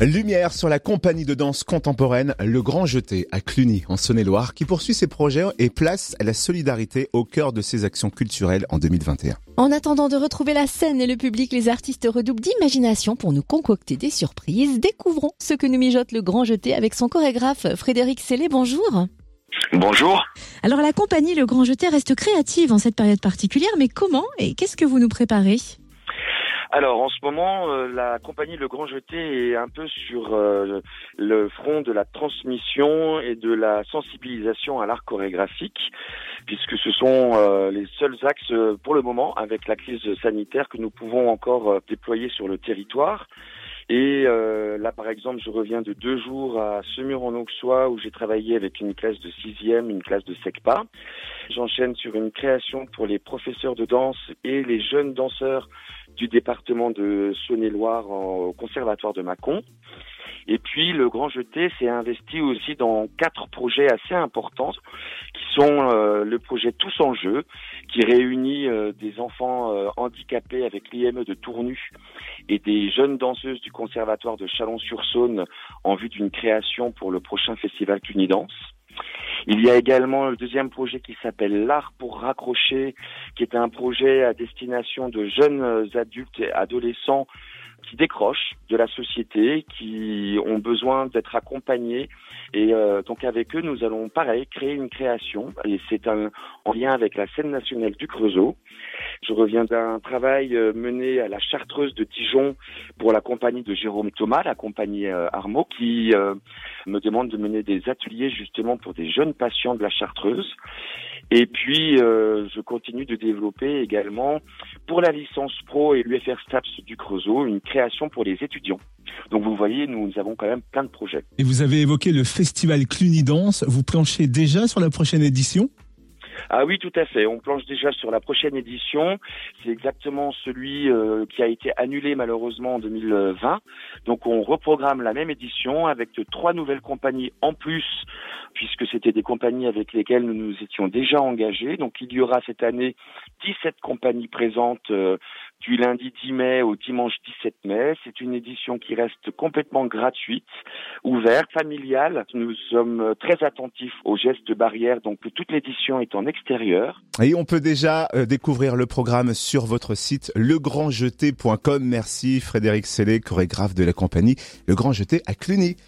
Lumière sur la compagnie de danse contemporaine Le Grand Jeté à Cluny, en Saône-et-Loire, qui poursuit ses projets et place la solidarité au cœur de ses actions culturelles en 2021. En attendant de retrouver la scène et le public, les artistes redoublent d'imagination pour nous concocter des surprises. Découvrons ce que nous mijote Le Grand Jeté avec son chorégraphe Frédéric Sellé. Bonjour. Bonjour. Alors la compagnie Le Grand Jeté reste créative en cette période particulière, mais comment et qu'est-ce que vous nous préparez? Alors en ce moment, euh, la compagnie Le Grand Jeté est un peu sur euh, le front de la transmission et de la sensibilisation à l'art chorégraphique, puisque ce sont euh, les seuls axes pour le moment, avec la crise sanitaire, que nous pouvons encore déployer sur le territoire. Et là, par exemple, je reviens de deux jours à Semur-en-Auxois où j'ai travaillé avec une classe de sixième, une classe de SECPA. J'enchaîne sur une création pour les professeurs de danse et les jeunes danseurs du département de Saône-et-Loire au conservatoire de Mâcon. Et puis le Grand Jeté s'est investi aussi dans quatre projets assez importants qui sont euh, le projet Tous en jeu qui réunit euh, des enfants euh, handicapés avec l'IME de Tournu et des jeunes danseuses du conservatoire de Chalon-sur-Saône en vue d'une création pour le prochain festival Cunidance. Il y a également le deuxième projet qui s'appelle L'art pour raccrocher, qui est un projet à destination de jeunes adultes et adolescents qui décrochent de la société, qui ont besoin d'être accompagnés. Et euh, donc avec eux, nous allons pareil créer une création. Et c'est en lien avec la scène nationale du Creusot. Je reviens d'un travail euh, mené à la Chartreuse de Dijon pour la compagnie de Jérôme Thomas, la compagnie euh, Armo, qui me demande de mener des ateliers justement pour des jeunes patients de la Chartreuse. Et puis, je continue de développer également pour la licence pro et l'UFR STAPS du Creusot une création pour les étudiants. Donc vous voyez, nous avons quand même plein de projets. Et vous avez évoqué le festival Cluny Danse. Vous planchez déjà sur la prochaine édition? Ah oui, tout à fait. On planche déjà sur la prochaine édition. C'est exactement celui euh, qui a été annulé malheureusement en 2020. Donc on reprogramme la même édition avec trois nouvelles compagnies en plus, puisque c'était des compagnies avec lesquelles nous nous étions déjà engagés. Donc il y aura cette année 17 compagnies présentes euh, du lundi 10 mai au dimanche 17 mai. C'est une édition qui reste complètement gratuite, ouverte, familiale. Nous sommes très attentifs aux gestes barrières, donc toute l'édition est en extérieur. Et on peut déjà euh, découvrir le programme sur votre site legrandjeté.com. Merci Frédéric Sellé, chorégraphe de la compagnie Le Grand Jeté à Cluny.